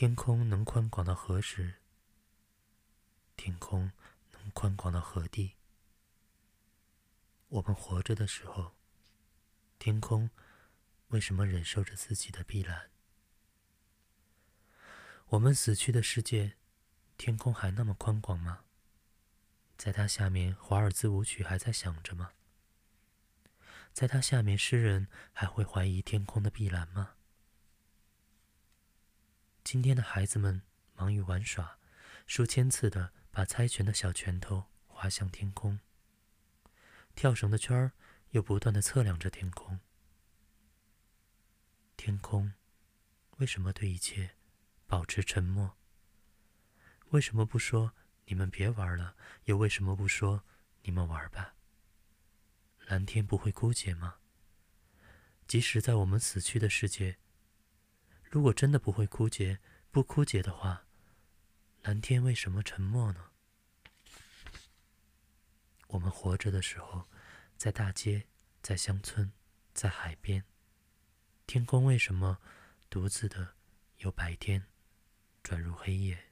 天空能宽广到何时？天空能宽广到何地？我们活着的时候，天空为什么忍受着自己的碧蓝？我们死去的世界，天空还那么宽广吗？在它下面，华尔兹舞曲还在响着吗？在它下面，诗人还会怀疑天空的碧蓝吗？今天的孩子们忙于玩耍，数千次的把猜拳的小拳头划向天空。跳绳的圈儿又不断的测量着天空。天空为什么对一切保持沉默？为什么不说你们别玩了？又为什么不说你们玩吧？蓝天不会枯竭吗？即使在我们死去的世界，如果真的不会枯竭，不枯竭的话，蓝天为什么沉默呢？我们活着的时候，在大街，在乡村，在海边，天空为什么独自的由白天转入黑夜？